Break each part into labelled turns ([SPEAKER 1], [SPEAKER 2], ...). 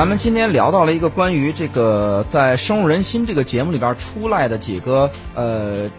[SPEAKER 1] 咱们今天聊到了一个关于这个在《深入人心》这个节目里边出来的几个呃。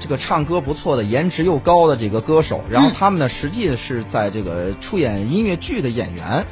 [SPEAKER 1] 这个唱歌不错的、颜值又高的这个歌手，然后他们呢，实际是在这个出演音乐剧的演员。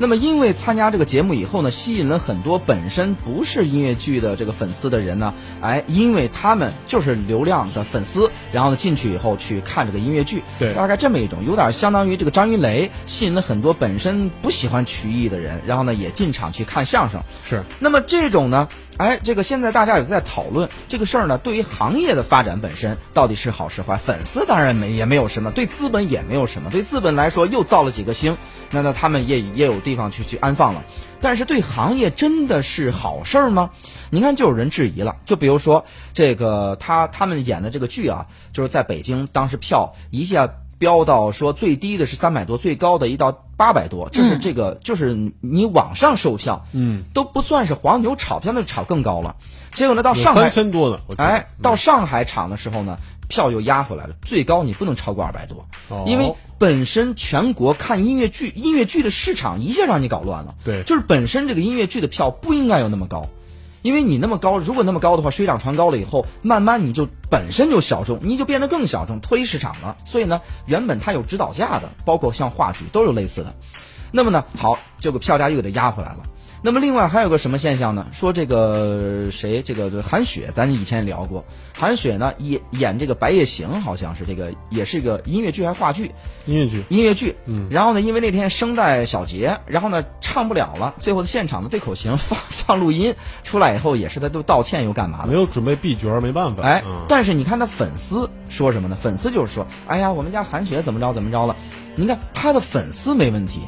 [SPEAKER 1] 那么，因为参加这个节目以后呢，吸引了很多本身不是音乐剧的这个粉丝的人呢，哎，因为他们就是流量的粉丝，然后呢进去以后去看这个音乐剧，
[SPEAKER 2] 对，
[SPEAKER 1] 大概这么一种，有点相当于这个张云雷吸引了很多本身不喜欢曲艺的人，然后呢也进场去看相声。
[SPEAKER 2] 是，
[SPEAKER 1] 那么这种呢？哎，这个现在大家也在讨论这个事儿呢。对于行业的发展本身，到底是好是坏？粉丝当然没也没有什么，对资本也没有什么。对资本来说，又造了几个星，那那他们也也有地方去去安放了。但是对行业真的是好事儿吗？你看，就有人质疑了。就比如说这个他他们演的这个剧啊，就是在北京当时票一下。飙到说最低的是三百多，最高的一到八百多，这是这个就是你网上售票，
[SPEAKER 2] 嗯，
[SPEAKER 1] 都不算是黄牛炒票，那炒更高了。结果呢，到上海
[SPEAKER 2] 三千多的，
[SPEAKER 1] 哎，到上海场的时候呢，票又压回来了，最高你不能超过二百多，因为本身全国看音乐剧，音乐剧的市场一下让你搞乱了，
[SPEAKER 2] 对，
[SPEAKER 1] 就是本身这个音乐剧的票不应该有那么高。因为你那么高，如果那么高的话，水涨船高了以后，慢慢你就本身就小众，你就变得更小众，脱离市场了。所以呢，原本它有指导价的，包括像话剧都有类似的。那么呢，好，这个票价又给它压回来了。那么另外还有个什么现象呢？说这个谁，这个韩雪，咱以前聊过，韩雪呢演演这个《白夜行》，好像是这个也是一个音乐剧还是话剧？
[SPEAKER 2] 音乐剧，
[SPEAKER 1] 音乐剧。嗯。然后呢，因为那天声带小结，然后呢唱不了了，最后的现场的对口型 放放录音出来以后，也是他都道歉又干嘛的？
[SPEAKER 2] 没有准备 B 角，没办法。
[SPEAKER 1] 哎，但是你看他粉丝说什么呢？粉丝就是说，哎呀，我们家韩雪怎么着怎么着了？你看他的粉丝没问题。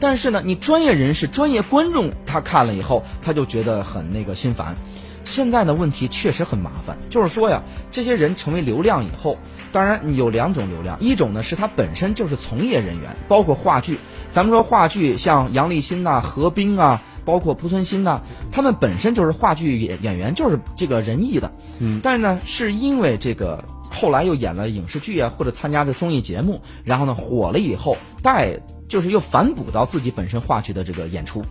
[SPEAKER 1] 但是呢，你专业人士、专业观众他看了以后，他就觉得很那个心烦。现在的问题确实很麻烦，就是说呀，这些人成为流量以后，当然有两种流量，一种呢是他本身就是从业人员，包括话剧。咱们说话剧，像杨立新呐、何冰啊，包括濮存昕呐，他们本身就是话剧演演员，就是这个仁义的。
[SPEAKER 2] 嗯。
[SPEAKER 1] 但是呢，是因为这个后来又演了影视剧啊，或者参加这综艺节目，然后呢火了以后带。就是又反哺到自己本身话剧的这个演出，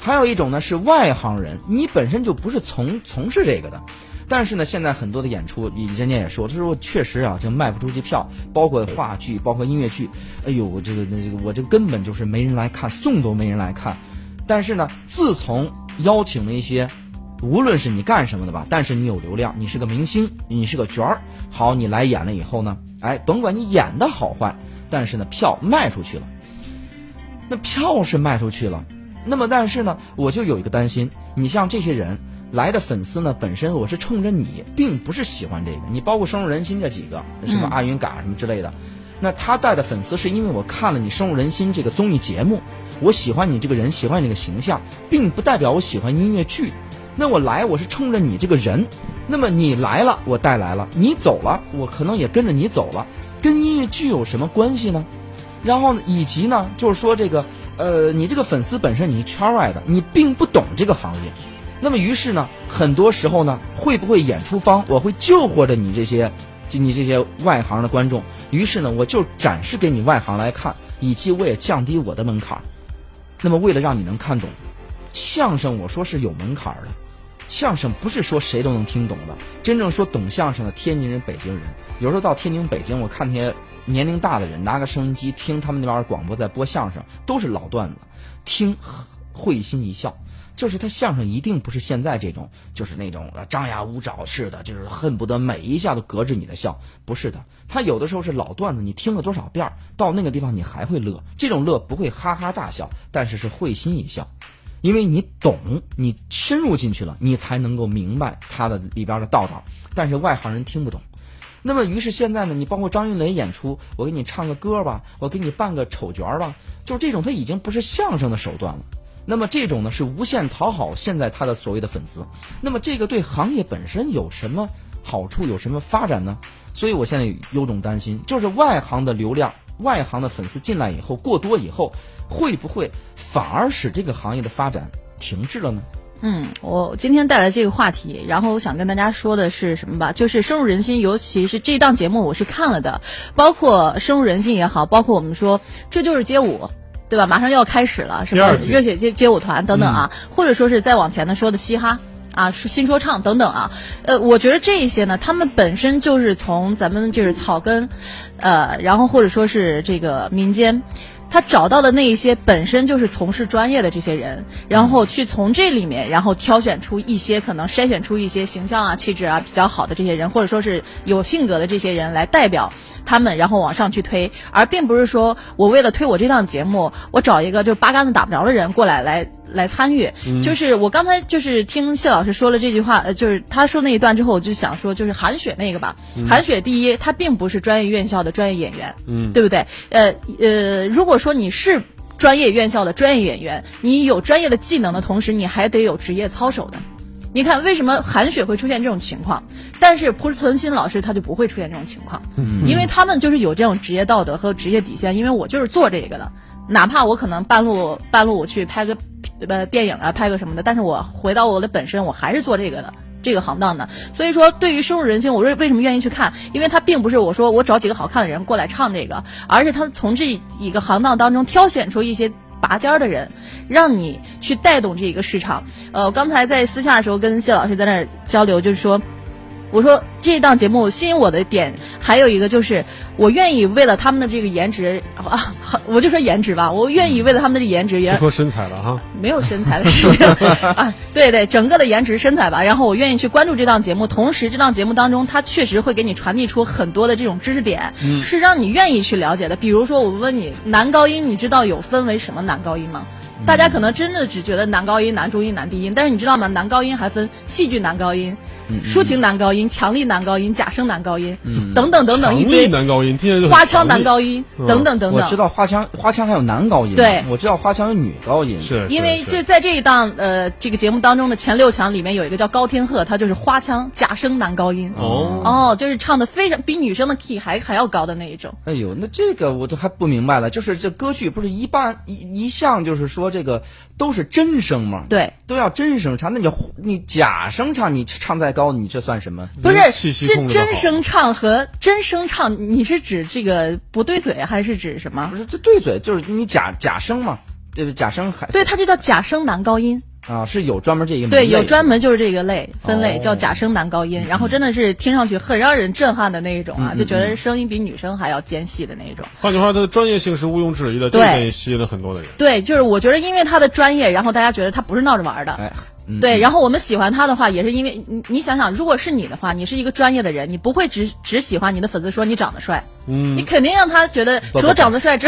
[SPEAKER 1] 还有一种呢是外行人，你本身就不是从从事这个的，但是呢，现在很多的演出，人家也说，他说确实啊，这卖不出去票，包括话剧，包括音乐剧，哎呦，这个那这个我这根本就是没人来看，送都没人来看。但是呢，自从邀请了一些，无论是你干什么的吧，但是你有流量，你是个明星，你是个角儿，好，你来演了以后呢，哎，甭管你演的好坏，但是呢，票卖出去了。那票是卖出去了，那么但是呢，我就有一个担心，你像这些人来的粉丝呢，本身我是冲着你，并不是喜欢这个。你包括深入人心这几个，什么阿云嘎什么之类的，那他带的粉丝是因为我看了你深入人心这个综艺节目，我喜欢你这个人，喜欢你这个形象，并不代表我喜欢音乐剧。那我来我是冲着你这个人，那么你来了我带来了，你走了我可能也跟着你走了，跟音乐剧有什么关系呢？然后呢，以及呢，就是说这个，呃，你这个粉丝本身你是圈外的，你并不懂这个行业，那么于是呢，很多时候呢，会不会演出方我会救活着你这些，你这些外行的观众，于是呢，我就展示给你外行来看，以及我也降低我的门槛，那么为了让你能看懂，相声我说是有门槛的。相声不是说谁都能听懂的，真正说懂相声的天津人、北京人，有时候到天津、北京，我看那些年龄大的人拿个收音机听他们那边广播在播相声，都是老段子，听会心一笑。就是他相声一定不是现在这种，就是那种张牙舞爪似的，就是恨不得每一下都隔着你的笑，不是的。他有的时候是老段子，你听了多少遍，到那个地方你还会乐，这种乐不会哈哈大笑，但是是会心一笑。因为你懂，你深入进去了，你才能够明白他的里边的道道。但是外行人听不懂。那么，于是现在呢，你包括张云雷演出，我给你唱个歌吧，我给你扮个丑角吧，就是这种，他已经不是相声的手段了。那么这种呢，是无限讨好现在他的所谓的粉丝。那么这个对行业本身有什么好处，有什么发展呢？所以我现在有种担心，就是外行的流量。外行的粉丝进来以后过多以后，会不会反而使这个行业的发展停滞了呢？
[SPEAKER 3] 嗯，我今天带来这个话题，然后我想跟大家说的是什么吧？就是深入人心，尤其是这档节目我是看了的，包括深入人心也好，包括我们说这就是街舞。对吧？马上又要开始了，什么热血街街舞团等等啊，或者说是再往前的说的嘻哈。啊，是新说唱等等啊，呃，我觉得这一些呢，他们本身就是从咱们就是草根，呃，然后或者说是这个民间，他找到的那一些本身就是从事专业的这些人，然后去从这里面，然后挑选出一些可能筛选出一些形象啊、气质啊比较好的这些人，或者说是有性格的这些人来代表他们，然后往上去推，而并不是说我为了推我这档节目，我找一个就八竿子打不着的人过来来。来参与，就是我刚才就是听谢老师说了这句话，呃，就是他说那一段之后，我就想说，就是韩雪那个吧。韩雪第一，她并不是专业院校的专业演员，
[SPEAKER 2] 嗯
[SPEAKER 3] 对不对？呃呃，如果说你是专业院校的专业演员，你有专业的技能的同时，你还得有职业操守的。你看，为什么韩雪会出现这种情况？但是濮存昕老师他就不会出现这种情况，因为他们就是有这种职业道德和职业底线。因为我就是做这个的，哪怕我可能半路半路我去拍个对吧电影啊，拍个什么的，但是我回到我的本身，我还是做这个的。这个行当的，所以说对于深入人心，我为为什么愿意去看？因为他并不是我说我找几个好看的人过来唱这个，而是他从这一个行当当中挑选出一些拔尖儿的人，让你去带动这一个市场。呃，我刚才在私下的时候跟谢老师在那儿交流，就是说。我说这档节目吸引我的点还有一个就是，我愿意为了他们的这个颜值啊，我就说颜值吧，我愿意为了他们的这个颜值，也
[SPEAKER 2] 不说身材了哈，
[SPEAKER 3] 没有身材的事情 啊，对对，整个的颜值身材吧。然后我愿意去关注这档节目，同时这档节目当中，它确实会给你传递出很多的这种知识点，是让你愿意去了解的。比如说，我问你，男高音，你知道有分为什么男高音吗？大家可能真的只觉得男高音、男中音、男低音，但是你知道吗？男高音还分戏剧男高音、抒情男高音、强力男高音、假声男高音等等等等一堆
[SPEAKER 2] 男高音，听起来就
[SPEAKER 3] 花腔男高音
[SPEAKER 2] 嗯。
[SPEAKER 3] 等等等等。
[SPEAKER 1] 我知道花腔，花腔还有男高音，
[SPEAKER 3] 对。
[SPEAKER 1] 我知道花腔有女高音，
[SPEAKER 2] 是，
[SPEAKER 3] 因为就在这一档呃这个节目当中的前六强里面有一个叫高天鹤，他就是花腔假声男高音。
[SPEAKER 2] 哦。
[SPEAKER 3] 哦，就是唱的非常比女生的 key 还还要高的那一种。
[SPEAKER 1] 哎呦，那这个我都还不明白了，就是这歌剧不是一般一一向就是说这个都是真声吗？
[SPEAKER 3] 对，
[SPEAKER 1] 都要真声唱，那你你假声唱，你唱再高，你这算什么？
[SPEAKER 3] 不是是真声唱和真声唱，你是指这个不对嘴，还是指什么
[SPEAKER 1] 不？是这对嘴，就是你假假声嘛，对不对？假声还
[SPEAKER 3] 对，它就叫假声男高音。
[SPEAKER 1] 啊是有专门这一个
[SPEAKER 3] 对，有专门就是这个类分类，
[SPEAKER 1] 哦
[SPEAKER 3] 叫假声男高音，然后真的是听上去很让人震撼的那一种啊，
[SPEAKER 1] 嗯
[SPEAKER 3] 就觉得声音比女生还要尖细的那一种。
[SPEAKER 2] 换句话，他的专业性是毋庸置疑的，这
[SPEAKER 3] 对
[SPEAKER 2] 吸引了很多的人。
[SPEAKER 3] 对，就是我觉得因为他的专业，然后大家觉得他不是闹着玩儿的。
[SPEAKER 1] 哎，嗯
[SPEAKER 3] 对，然后我们喜欢他的话，也是因为你你想想，如果是你的话，你是一个专业的人，你不会只只喜欢你的粉丝说你长得帅，
[SPEAKER 2] 嗯
[SPEAKER 3] 你肯定让他觉得除了长得帅之，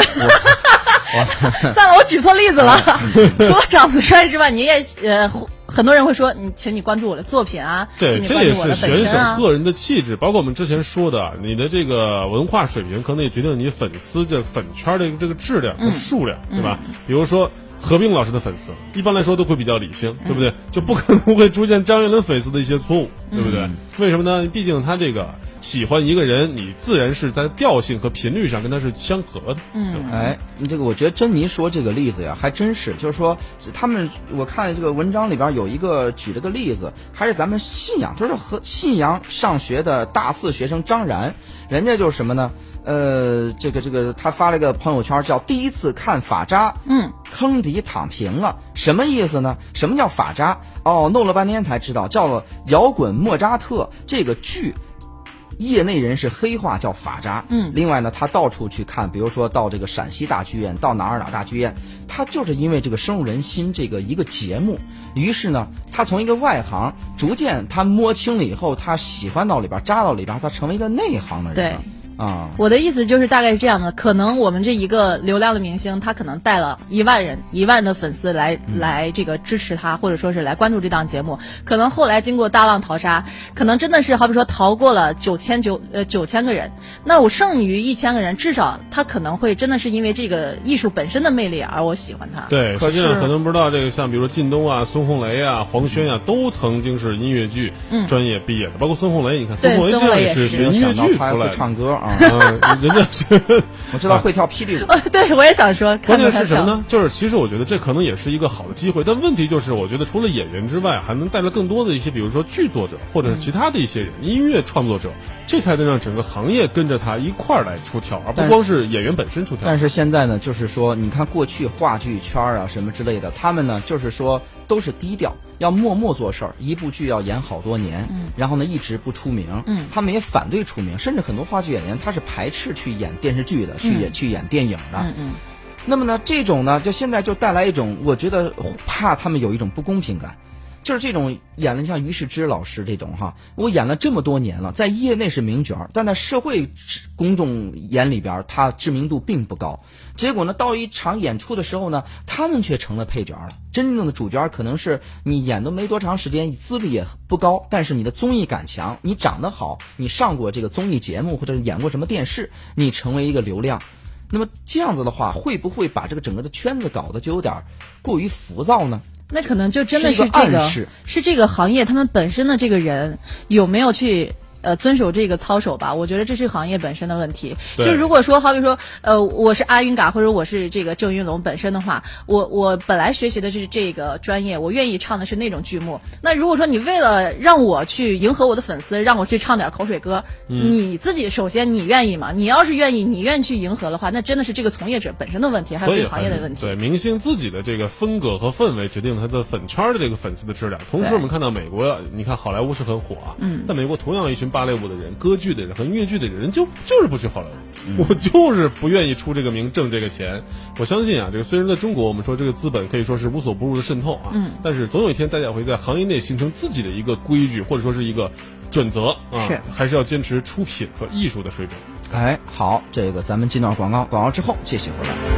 [SPEAKER 3] 算了，我举错例子了。除了长得帅之外，你也呃，很多人会说你，请你关注我的作品啊，
[SPEAKER 2] 对，这也是选手。个人的气质，包括我们之前说的，你的这个文化水平，可能也决定你粉丝这粉圈的这个质量
[SPEAKER 3] 嗯
[SPEAKER 2] 和数量，对吧？比如说何冰老师的粉丝，一般来说都会比较理性，对不对？就不可能会出现张岳伦粉丝的一些错误，对不对？
[SPEAKER 3] 嗯
[SPEAKER 2] 为什么呢？毕竟他这个喜欢一个人，你自然是在调性和频率上跟他是相合的，
[SPEAKER 3] 嗯，
[SPEAKER 1] 哎，你这个我觉得珍妮说这个例子呀，还真是，就是说他们我看这个文章里边有一个举了个例子，还是咱们信阳，就是和信阳上学的大四学生张然，人家就是什么呢？呃，这个这个，他发了一个朋友圈叫“第一次看法扎”，
[SPEAKER 3] 嗯，
[SPEAKER 1] 坑底躺平了，什么意思呢？什么叫法扎？哦，弄了半天才知道，叫了摇滚莫扎特这个剧。业内人士黑话叫法扎，
[SPEAKER 3] 嗯。
[SPEAKER 1] 另外呢，他到处去看，比如说到这个陕西大剧院，到哪儿哪儿大剧院，他就是因为这个深入人心这个一个节目，于是呢，他从一个外行，逐渐他摸清了以后，他喜欢到里边，扎到里边，他成为一个内行的人了。啊，
[SPEAKER 3] 我的意思就是大概是这样的，可能我们这一个流量的明星，他可能带了一万人、一万的粉丝来、来这个支持他，或者说是来关注这档节目。可能后来经过大浪淘沙，可能真的是好比说逃过了九千九呃九千个人，那我剩余一千个人，至少他可能会真的是因为这个艺术本身的魅力而我喜欢他。
[SPEAKER 2] 对，
[SPEAKER 1] 可是
[SPEAKER 2] 可能不知道这个，像比如说靳东啊、孙红雷啊、黄轩啊，都曾经是音乐剧专业毕业的，包括孙红雷，你看孙红雷这
[SPEAKER 3] 也是
[SPEAKER 2] 学音乐剧出来的。
[SPEAKER 1] 唱歌啊，
[SPEAKER 2] 啊，人家是。
[SPEAKER 1] 我知道会跳霹雳舞。
[SPEAKER 3] 对，我也想说，
[SPEAKER 2] 关键？是什么呢？就是其实我觉得这可能也是一个好的机会，但问题就是，我觉得除了演员之外，还能带来更多的一些，比如说剧作者或者是其他的一些人，音乐创作者，这才能让整个行业跟着他一块儿来出跳，而不光是演员本身出跳。
[SPEAKER 1] 但是现在呢，就是说，你看过去话剧圈儿啊什么之类的，他们呢就是说都是低调，要默默做事儿，一部剧要演好多年，然后呢一直不出名，
[SPEAKER 3] 嗯。
[SPEAKER 1] 他们也反对出名，甚至很多话剧演员他是排斥去演电视剧的，去演、去演电影的。
[SPEAKER 3] 嗯嗯，
[SPEAKER 1] 那么呢，这种呢，就现在就带来一种，我觉得怕他们有一种不公平感，就是这种演的像于世之老师这种哈，我演了这么多年了，在业内是名角儿，但在社会公众眼里边，他知名度并不高。结果呢，到一场演出的时候呢，他们却成了配角儿了。真正的主角儿可能是你演都没多长时间，你资历也不高，但是你的综艺感强，你长得好，你上过这个综艺节目或者演过什么电视，你成为一个流量。那么这样子的话，会不会把这个整个的圈子搞得就有点过于浮躁呢？
[SPEAKER 3] 那可能就真的
[SPEAKER 1] 是暗示
[SPEAKER 3] 是这个行业他们本身的这个人有没有去。呃，遵守这个操守吧，我觉得这是行业本身的问题。就如果说，好比说，呃，我是阿云嘎，或者我是这个郑云龙本身的话，我我本来学习的是这个专业，我愿意唱的是那种剧目。那如果说你为了让我去迎合我的粉丝，让我去唱点口水歌，
[SPEAKER 2] 嗯
[SPEAKER 3] 你自己首先你愿意吗？你要是愿意，你愿意去迎合的话，那真的是这个从业者本身的问题，还有这个行业的问题。
[SPEAKER 2] 对明星自己的这个风格和氛围决定他的粉圈的这个粉丝的质量。同时，我们看到美国，你看好莱坞是很火啊，
[SPEAKER 3] 嗯
[SPEAKER 2] 但美国同样一群芭蕾舞的人、歌剧的人和音乐剧的人就就是不去好莱坞，我就是不愿意出这个名挣这个钱。我相信啊，这个虽然在中国我们说这个资本可以说是无所不入的渗透啊，
[SPEAKER 3] 嗯
[SPEAKER 2] 但是总有一天大家会在行业内形成自己的一个规矩或者说是一个准则啊，
[SPEAKER 3] 是
[SPEAKER 2] 还是要坚持出品和艺术的水准。
[SPEAKER 1] 哎，好，这个咱们进段广告，广告之后继续回来。